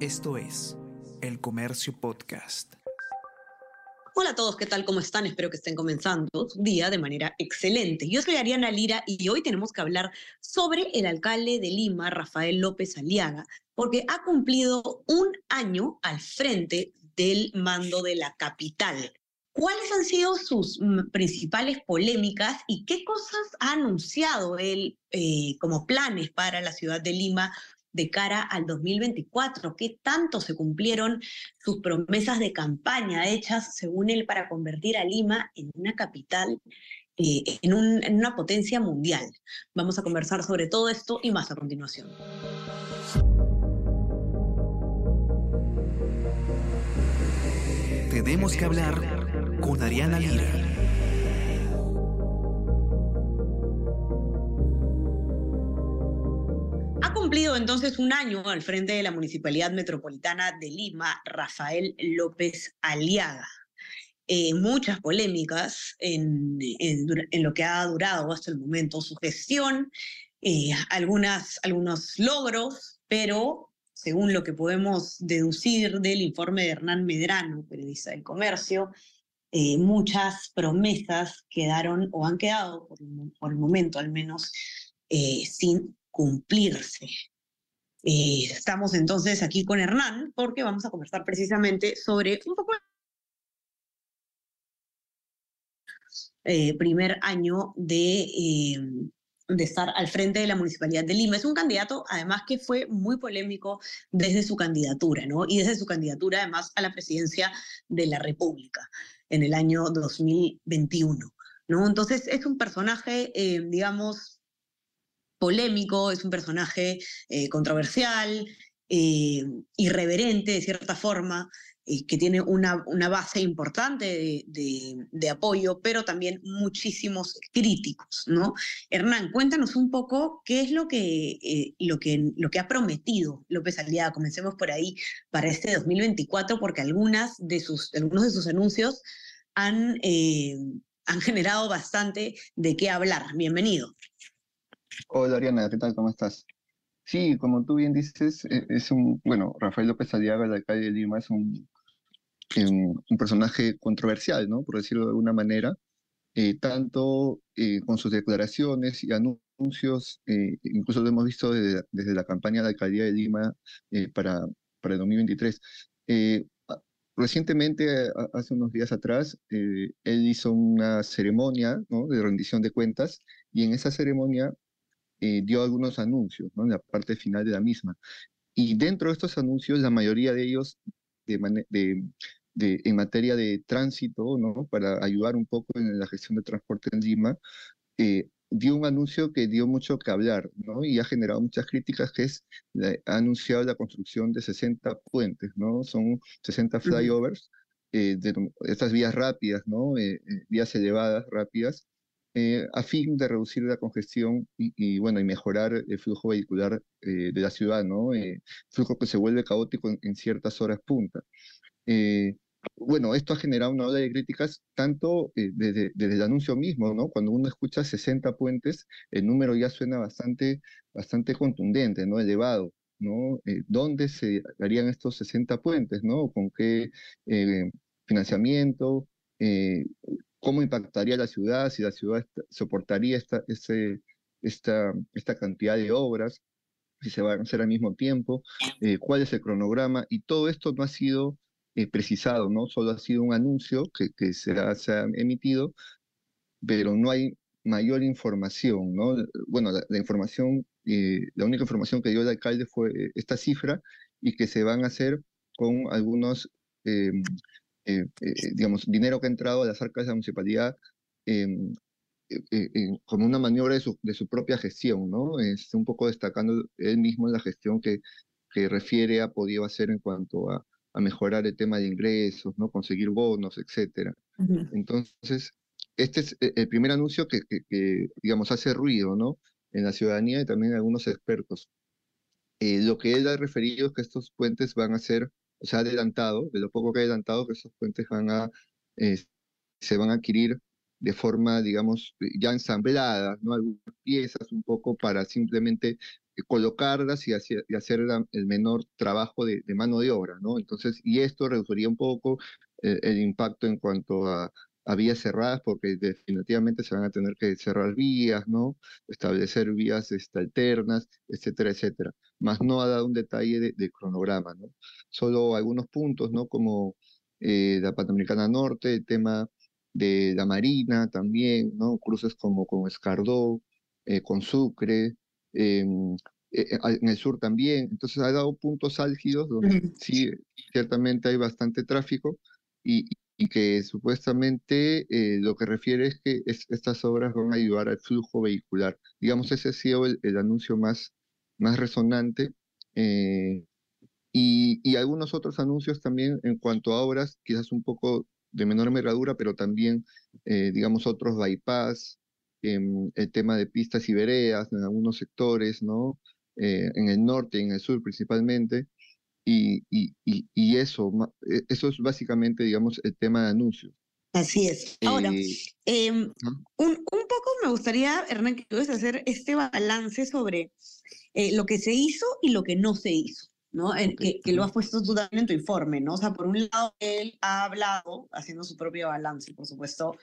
Esto es El Comercio Podcast. Hola a todos, ¿qué tal? ¿Cómo están? Espero que estén comenzando su día de manera excelente. Yo soy Ariana Lira y hoy tenemos que hablar sobre el alcalde de Lima, Rafael López Aliaga, porque ha cumplido un año al frente del mando de la capital. ¿Cuáles han sido sus principales polémicas y qué cosas ha anunciado él eh, como planes para la ciudad de Lima de cara al 2024? ¿Qué tanto se cumplieron sus promesas de campaña hechas, según él, para convertir a Lima en una capital, eh, en, una potencia mundial? Vamos a conversar sobre todo esto y más a continuación. Tenemos que hablar con Ariana Lira. Cumplido entonces un año al frente de la Municipalidad Metropolitana de Lima, Rafael López Aliaga. Eh, muchas polémicas en, lo que ha durado hasta el momento su gestión, eh, algunas, algunos logros, pero según lo que podemos deducir del informe de Hernán Medrano, periodista del comercio, eh, muchas promesas quedaron o han quedado, por, por el momento al menos, sin cumplirse. Eh, estamos entonces aquí con Hernán porque vamos a conversar precisamente sobre un poco eh, primer año de, eh, de estar al frente de la Municipalidad de Lima. Es un candidato, además, que fue muy polémico desde su candidatura, ¿no? Y desde su candidatura, además, a la presidencia de la República en el año 2021, ¿no? Entonces, es un personaje, digamos, polémico, es un personaje eh, controversial, eh, irreverente de cierta forma, eh, que tiene una, una base importante de, apoyo, pero también muchísimos críticos, ¿no? Hernán, cuéntanos un poco qué es lo que, lo que, lo que ha prometido López Aliada. Comencemos por ahí para este 2024, porque algunas de sus, algunos de sus anuncios han, han generado bastante de qué hablar. Bienvenido. Hola Ariana, ¿qué tal? ¿Cómo estás? Sí, como tú bien dices, e, es un, bueno, Rafael López Aliaga, el alcalde de Lima, es un, un, personaje controversial, ¿no? Por decirlo de alguna manera, eh, tanto eh, con sus declaraciones y anuncios, eh, incluso lo hemos visto desde, desde, la campaña de alcaldía de Lima para, para el 2023. Recientemente, hace unos días atrás, él hizo una ceremonia ¿no? de rendición de cuentas y en esa ceremonia eh, dio algunos anuncios ¿no? en la parte final de la misma. Y dentro de estos anuncios, la mayoría de ellos de, de, en materia de tránsito, ¿no? para ayudar un poco en la gestión de transporte en Lima, eh, dio un anuncio que dio mucho que hablar ¿no? y ha generado muchas críticas, que es, ha anunciado la construcción de 60 puentes, ¿no? son 60 flyovers, eh, de estas vías rápidas, ¿no? vías elevadas, rápidas, eh, a fin de reducir la congestión y, bueno, y mejorar el flujo vehicular eh, de la ciudad, ¿no? Eh, flujo que se vuelve caótico en, ciertas horas punta. Eh, bueno, esto ha generado una ola de críticas tanto desde, desde, el anuncio mismo, ¿no? Cuando uno escucha 60 puentes, el número ya suena bastante, bastante contundente, ¿no? Elevado. ¿no? ¿Dónde se harían estos 60 puentes, ¿no? ¿Con qué financiamiento? Cómo impactaría la ciudad, si la ciudad soportaría esta, esta, esta cantidad de obras, si se van a hacer al mismo tiempo, eh, cuál es el cronograma, y todo esto no ha sido eh, precisado, ¿no? Solo ha sido un anuncio que, que se, ha, emitido, pero no hay mayor información, ¿no? Bueno, la, información, eh, la única información que dio el alcalde fue esta cifra y que se van a hacer con algunos eh, eh, digamos, dinero que ha entrado a las arcas de la municipalidad em, eh, como una maniobra de su, de su, propia gestión, ¿no? Es un poco destacando él mismo la gestión que, que refiere ha podido hacer en cuanto a, a mejorar el tema de ingresos, ¿no? Conseguir bonos, etcétera. Entonces, este es el primer anuncio que, que, digamos, hace ruido, ¿no? En la ciudadanía y también en algunos expertos. lo que él ha referido es que estos puentes van a ser se ha adelantado, de lo poco que ha adelantado, que esos puentes van a, eh, se van a adquirir de forma, digamos, ya ensamblada, ¿no? Algunas piezas un poco para simplemente colocarlas y y hacer el menor trabajo de, mano de obra, ¿no? Entonces, y esto reduciría un poco el impacto en cuanto a, a vías cerradas porque definitivamente se van a tener que cerrar vías, ¿no? Establecer vías este, alternas, etcétera, etcétera. Más no ha dado un detalle de, cronograma, ¿no? Solo algunos puntos, ¿no? Como eh, la Panamericana Norte, el tema de la Marina también, ¿no? Cruces como con Escardó, eh, con Sucre, em, eh, en el sur también. Entonces ha dado puntos álgidos donde sí, ciertamente hay bastante tráfico y, y que supuestamente eh, lo que refiere es que estas obras van a ayudar al flujo vehicular. Digamos, ese ha sido el, anuncio más, más resonante. Eh, y, y, algunos otros anuncios también en cuanto a obras, quizás un poco de menor envergadura, pero también, eh, digamos, otros bypass, el tema de pistas y veredas en algunos sectores, ¿no? en el norte y en el sur principalmente. Y, y, y, eso, e, eso es básicamente, digamos, el tema de anuncios. Así es. Ahora, eh, em, un, un, poco me gustaría, Hernán, que puedas hacer este balance sobre eh, lo que se hizo y lo que no se hizo, ¿no? que, que, lo has puesto tú también en tu informe, ¿no? O sea, por un lado, él ha hablado, haciendo su propio balance, por supuesto,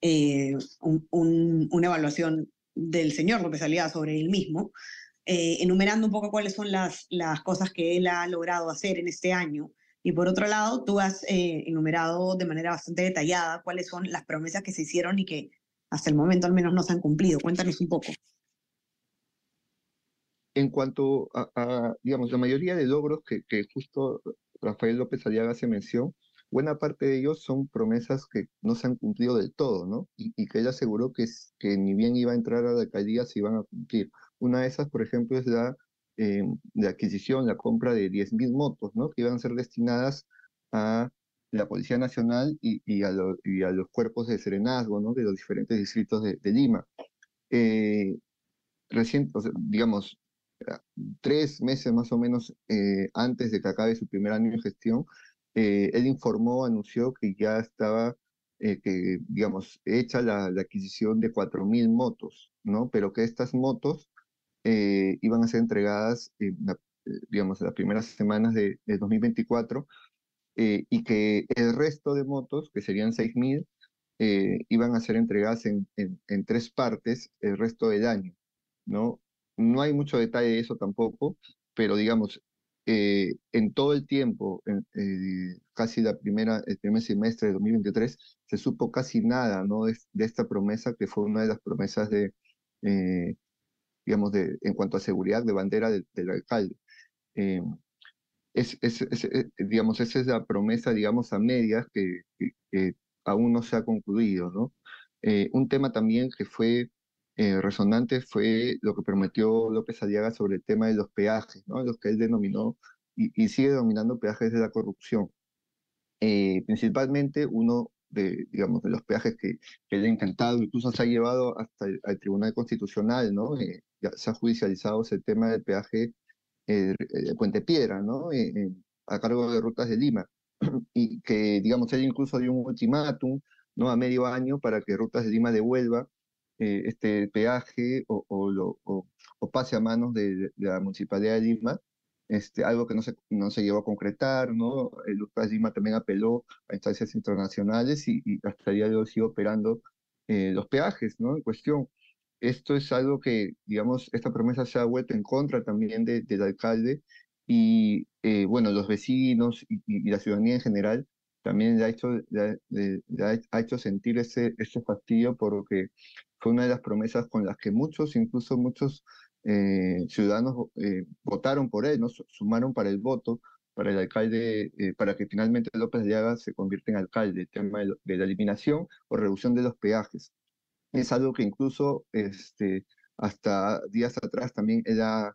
eh, un, una evaluación del señor López Aliaga sobre él mismo, eh, enumerando un poco cuáles son las, las cosas que él ha logrado hacer en este año. Y por otro lado, tú has eh, enumerado de manera bastante detallada cuáles son las promesas que se hicieron y que hasta el momento al menos no se han cumplido. Cuéntanos un poco. En cuanto a, digamos, la mayoría de logros que, justo Rafael López Aliaga se mencionó, buena parte de ellos son promesas que no se han cumplido del todo, ¿no? Y, y que él aseguró que, que ni bien iba a entrar a la alcaldía se iban a cumplir. Una de esas, por ejemplo, es la, eh, adquisición, la compra de 10.000 motos, ¿no? Que iban a ser destinadas a la Policía Nacional y, a, los cuerpos de serenazgo, ¿no? De los diferentes distritos de, Lima. Eh, recién, digamos, tres meses más o menos eh, antes de que acabe su primer año de gestión, él informó, anunció que ya estaba, que, digamos, hecha la, la adquisición de 4.000 motos, ¿no? Pero que estas motos eh, iban a ser entregadas, en eh, digamos, las primeras semanas de, 2024 eh, y que el resto de motos, que serían 6.000, iban a ser entregadas en, en, tres partes el resto del año, ¿no? No hay mucho detalle de eso tampoco, pero digamos, en todo el tiempo, casi la primera, el primer semestre de 2023, se supo casi nada ¿no? de, esta promesa, que fue una de las promesas de, digamos, de, en cuanto a seguridad de bandera del alcalde. Eh, es, es, eh, digamos, esa es la promesa, digamos, a medias que, aún no se ha concluido, ¿no? Eh, un tema también que fue resonante fue lo que prometió López Aliaga sobre el tema de los peajes, ¿no? Los que él denominó y, sigue denominando peajes de la corrupción. principalmente uno de, digamos, de los peajes que, que él ha intentado, incluso se ha llevado hasta el, Tribunal Constitucional, ¿no? Eh, ya se ha judicializado ese tema del peaje eh, de Puente Piedra, ¿no? Eh, a cargo de Rutas de Lima. Y que, digamos, él incluso dio un ultimátum, ¿no? A medio año para que Rutas de Lima devuelva este peaje o, o, lo, o, pase a manos de, de, la Municipalidad de Lima este, algo que no se, no se llegó a concretar, ¿no? El Lucas Lima también apeló a instancias internacionales y, hasta el día de hoy sigue operando eh, los peajes, ¿no? En cuestión. Esto es algo que, digamos, esta promesa se ha vuelto en contra también de, del alcalde y, eh, bueno, los vecinos y, la ciudadanía en general también le ha hecho, ha hecho sentir ese, ese fastidio porque fue una de las promesas con las que muchos, incluso muchos eh, ciudadanos eh, votaron por él, ¿no? sumaron para el voto para el alcalde, eh, para que finalmente López Aliaga se convierta en alcalde, el tema de, la eliminación o reducción de los peajes. Es algo que incluso este, hasta días atrás también él ha,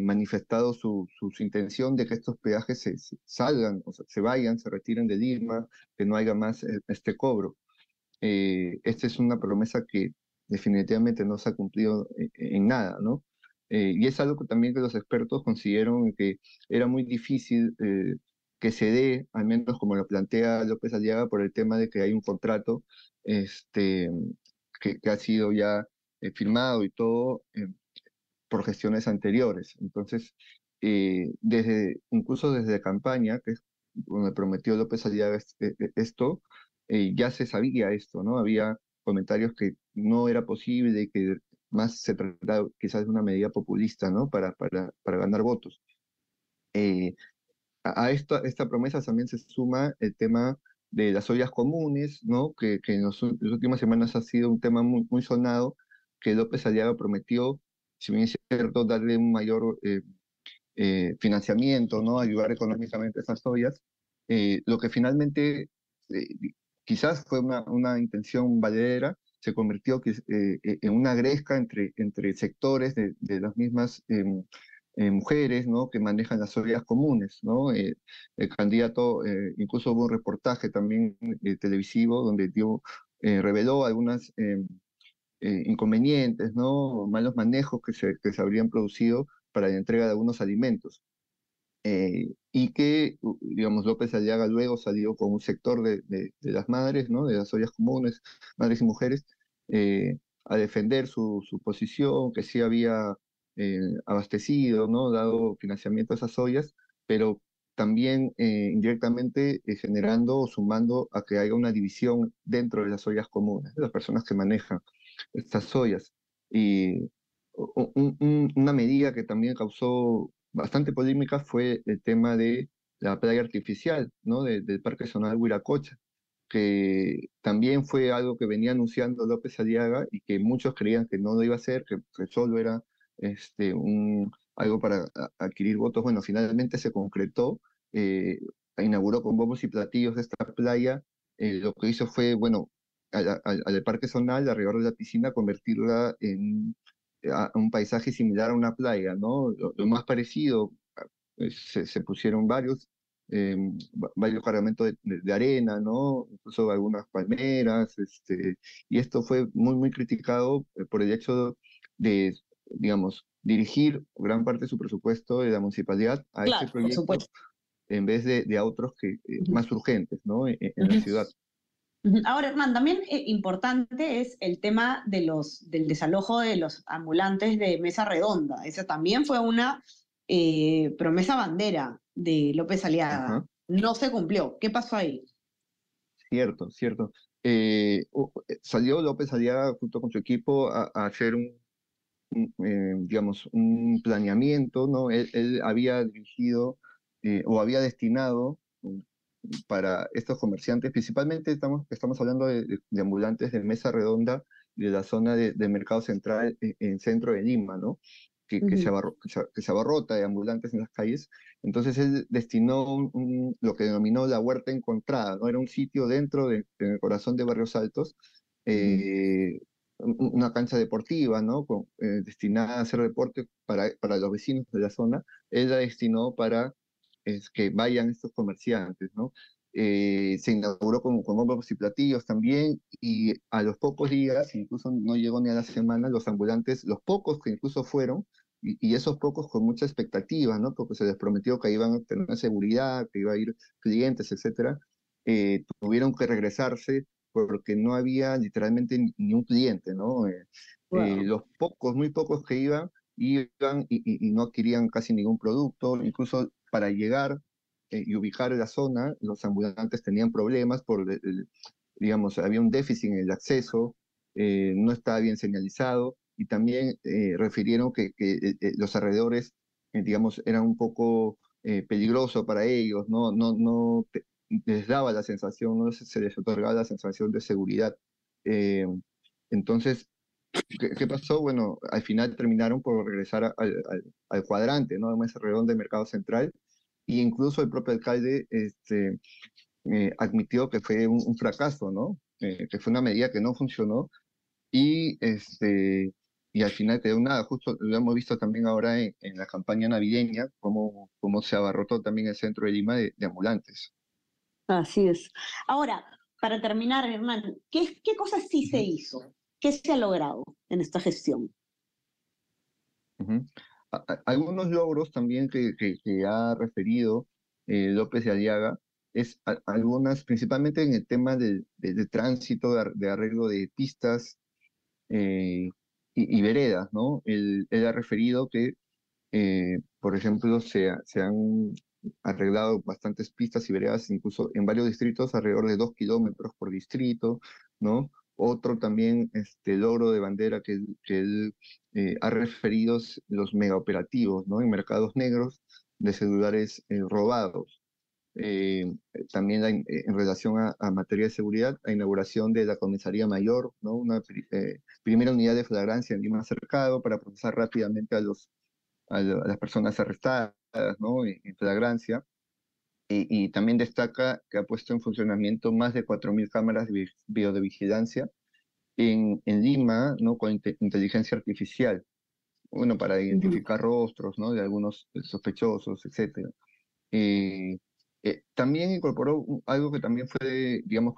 manifestado su, su, intención de que estos peajes se, salgan, o sea, se vayan, se retiren de Lima, que no haya más este cobro. Esta es una promesa que definitivamente no se ha cumplido eh, en, nada, ¿no? Eh, y es algo que también que los expertos consiguieron que era muy difícil, eh, que se dé, al menos como lo plantea López Aliaga, por el tema de que hay un contrato este, que, ha sido ya eh, firmado y todo eh, por gestiones anteriores. Entonces, eh, desde, incluso desde campaña, que es donde prometió López Aliaga esto, ya se sabía esto, ¿no? Había comentarios que no era posible que más se trataba quizás de una medida populista, ¿no? Para, para, para ganar votos. a esta, esta promesa también se suma el tema de las ollas comunes, ¿no? que, que en, las últimas semanas ha sido un tema muy, muy sonado, que López Aliaga prometió, si bien es cierto, darle un mayor eh, eh, financiamiento, ¿no? ayudar económicamente a esas ollas, eh, lo que finalmente quizás fue una, una intención valedera, se convirtió en una gresca entre, entre sectores de, de las mismas em, eh, mujeres ¿no? que manejan las ollas comunes. ¿no? Eh, el candidato, eh, incluso hubo un reportaje también televisivo donde dio, reveló algunos inconvenientes, ¿no? malos manejos que se, que se habrían producido para la entrega de algunos alimentos. Y que, digamos, López Aliaga luego salió con un sector de, de, las madres, ¿no? de las ollas comunes, madres y mujeres, a defender su, su posición, que sí había eh, abastecido, ¿no? dado financiamiento a esas ollas, pero también eh, indirectamente eh, generando o sumando a que haya una división dentro de las ollas comunes, de las personas que manejan estas ollas. Y una medida que también causó bastante polémica fue el tema de la playa artificial, ¿no? del Parque Zonal Huiracocha, que también fue algo que venía anunciando López Aliaga y que muchos creían que no lo iba a hacer, que solo era este, un, algo para adquirir votos. Bueno, finalmente se concretó, eh, inauguró con bombos y platillos esta playa. Eh, lo que hizo fue, bueno, al, parque zonal, alrededor de la piscina, convertirla en un paisaje similar a una playa, ¿no? Lo, más parecido, eh, se, pusieron varios, varios cargamentos de, de, arena, ¿no? Incluso algunas palmeras, este, y esto fue muy, muy criticado por el hecho de digamos, dirigir gran parte de su presupuesto de la municipalidad a este proyecto en vez de, de a otros que, eh, más urgentes ¿no? E, e, en, la ciudad. Ahora, Hernán, también eh, importante es el tema de los, del desalojo de los ambulantes de mesa redonda. Esa también fue una eh, promesa bandera de López Aliaga. No se cumplió. ¿Qué pasó ahí? Cierto, cierto. salió López Aliaga junto con su equipo a hacer un eh, digamos, un planeamiento, ¿no? Él, había dirigido eh, o había destinado para estos comerciantes, principalmente estamos, estamos hablando de, ambulantes de mesa redonda de la zona de, mercado central en, en, centro de Lima, ¿no? Que, que, se que, se abarrota de ambulantes en las calles. Entonces él destinó lo que denominó la huerta encontrada, ¿no? Era un sitio dentro del corazón de Barrios Altos, eh, una cancha deportiva, ¿no? Eh, destinada a hacer deporte para, para los vecinos de la zona, él la destinó para es, que vayan estos comerciantes, ¿no? Eh, se inauguró con, con bombos y platillos también, y a los pocos días, incluso no llegó ni a la semana, los ambulantes, los pocos que incluso fueron, y, esos pocos con mucha expectativa, ¿no? Porque se les prometió que iban a tener seguridad, que iba a ir clientes, etcétera, eh, tuvieron que regresarse porque no había literalmente ni un cliente, ¿no? Eh, eh, los pocos, muy pocos que iban, iban y, no adquirían casi ningún producto, incluso para llegar eh, y ubicar la zona, los ambulantes tenían problemas por, digamos, había un déficit en el acceso, no estaba bien señalizado, y también refirieron que, que los alrededores, digamos, eran un poco peligrosos para ellos, no, no, no les daba la sensación, ¿no? se les otorgaba la sensación de seguridad. Eh, entonces, ¿qué, pasó? Bueno, al final terminaron por regresar al, cuadrante, ¿no? A ese redondo de Mercado Central, e incluso el propio alcalde este, eh, admitió que fue un, fracaso, ¿no? Eh, que fue una medida que no funcionó, y, este, y al final quedó nada. Justo lo hemos visto también ahora en, la campaña navideña, cómo, cómo se abarrotó también el centro de Lima de ambulantes. Así es. Ahora, para terminar, Hernán, ¿qué, qué cosas sí se hizo? ¿Qué se ha logrado en esta gestión? Algunos logros también que, ha referido López de Aliaga, es algunas, principalmente en el tema de, tránsito, de, arreglo de pistas y, veredas, ¿no? Él, ha referido que, por ejemplo, se, se han arreglado bastantes pistas y veredas, incluso en varios distritos, alrededor de dos kilómetros por distrito, ¿no? Otro también este, logro de bandera que, que él eh, ha referido los megaoperativos, ¿no? En mercados negros de celulares eh, robados. Eh, también en relación a, materia de seguridad, la inauguración de la comisaría mayor, ¿no? Una primera unidad de flagrancia en Lima Cercado para procesar rápidamente a, los, a las personas arrestadas ¿no? en flagrancia. Y, también destaca que ha puesto en funcionamiento más de 4.000 cámaras de videovigilancia en, en Lima, ¿no? con inteligencia artificial, bueno, para identificar rostros, ¿no? De algunos sospechosos, etc. Eh, eh, también incorporó algo que también fue, digamos,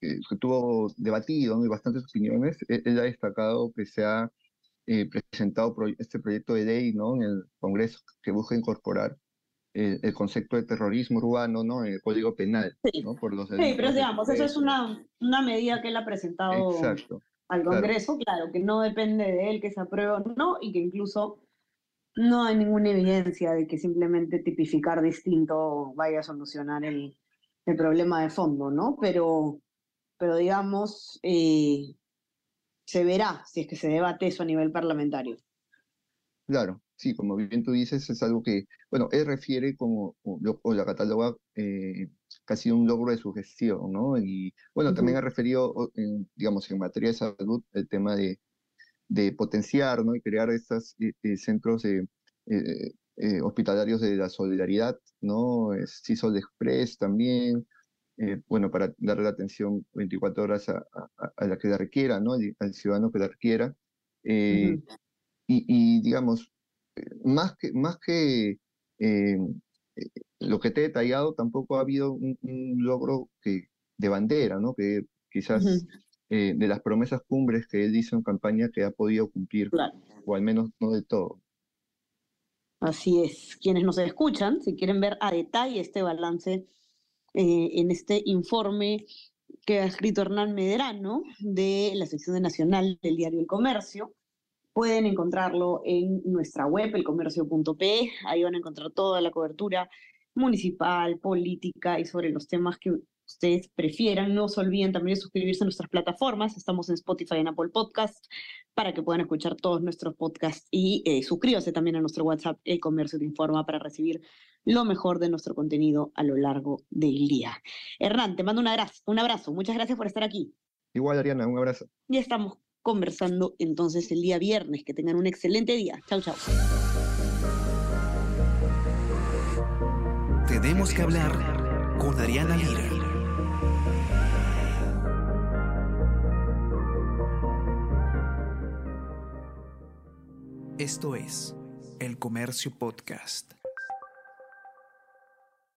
que, tuvo debatido ¿no? y bastantes opiniones. E-, él, ha destacado que se ha eh, presentado este proyecto de ley ¿no? en el Congreso que busca incorporar eh, el concepto de terrorismo urbano ¿no? en el Código Penal. Sí, ¿no? Por los sí pero digamos, eso es una, una medida que él ha presentado al Congreso, claro. que no depende de él que se apruebe o no, y que incluso no hay ninguna evidencia de que simplemente tipificar distinto vaya a solucionar el, el problema de fondo, ¿no? Pero, pero digamos, eh, se verá si es que se debate eso a nivel parlamentario. Claro, sí, como bien tú dices, es algo que, bueno, él refiere como, o, la cataloga eh, casi un logro de su gestión, ¿no? Y bueno, también ha referido, digamos, en materia de salud, el tema de, de potenciar, ¿no? Y crear estos eh, eh, centros hospitalarios de la solidaridad, ¿no? CISOL Express también, eh, bueno, para darle la atención 24 horas a, la que la requiera, ¿no? Al, ciudadano que la requiera. Eh, y, digamos, eh, más que, más que lo que te he detallado, tampoco ha habido un, logro que, de bandera, ¿no? Que quizás de las promesas cumbres que él hizo en campaña que ha podido cumplir, o al menos no de todo. Así es. Quienes nos escuchan, si quieren ver a detalle este balance eh, en este informe que ha escrito Hernán Medrano de la sección nacional del diario El Comercio. Pueden encontrarlo en nuestra web, elcomercio.p. Ahí van a encontrar toda la cobertura municipal, política y sobre los temas que ustedes prefieran. No se olviden también de suscribirse a nuestras plataformas. Estamos en Spotify y en Apple Podcast para que puedan escuchar todos nuestros podcasts y eh, suscríbase también a nuestro WhatsApp El Comercio Te Informa para recibir lo mejor de nuestro contenido a lo largo del día. Hernán, te mando un abrazo, un abrazo. Muchas gracias por estar aquí. Igual, Ariana, un abrazo. Ya estamos conversando entonces el día viernes. Que tengan un excelente día. Chau, chau. Tenemos que hablar con Ariana Lira. Esto es El Comercio Podcast.